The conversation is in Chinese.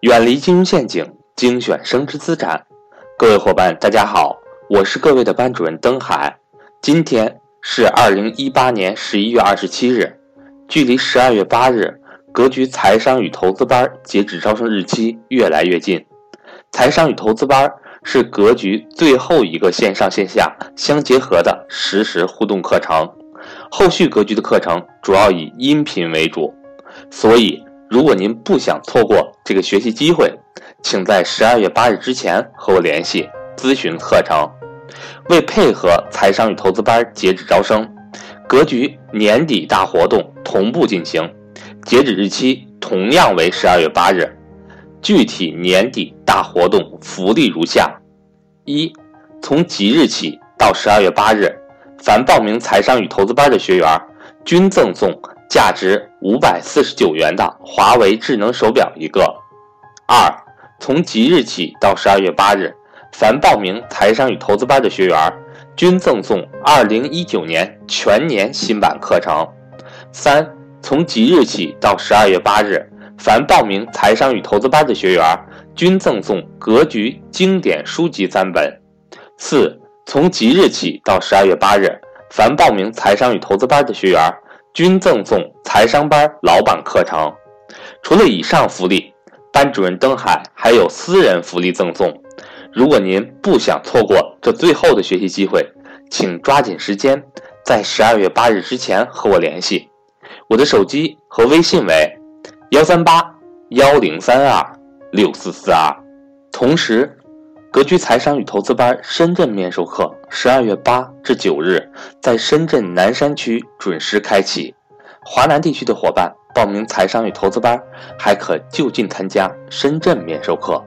远离金融陷阱，精选升值资产。各位伙伴，大家好，我是各位的班主任登海。今天是二零一八年十一月二十七日，距离十二月八日格局财商与投资班截止招生日期越来越近。财商与投资班是格局最后一个线上线下相结合的实时互动课程，后续格局的课程主要以音频为主，所以。如果您不想错过这个学习机会，请在十二月八日之前和我联系咨询课程。为配合财商与投资班截止招生，格局年底大活动同步进行，截止日期同样为十二月八日。具体年底大活动福利如下：一，从即日起到十二月八日，凡报名财商与投资班的学员均赠送。价值五百四十九元的华为智能手表一个。二，从即日起到十二月八日，凡报名财商与投资班的学员均赠送二零一九年全年新版课程。三，从即日起到十二月八日，凡报名财商与投资班的学员均赠送格局经典书籍三本。四，从即日起到十二月八日，凡报名财商与投资班的学员。均赠送财商班老板课程。除了以上福利，班主任登海还有私人福利赠送。如果您不想错过这最后的学习机会，请抓紧时间，在十二月八日之前和我联系。我的手机和微信为幺三八幺零三二六四四二。同时，格局财商与投资班深圳面授课，十二月八至九日在深圳南山区准时开启。华南地区的伙伴报名财商与投资班，还可就近参加深圳面授课。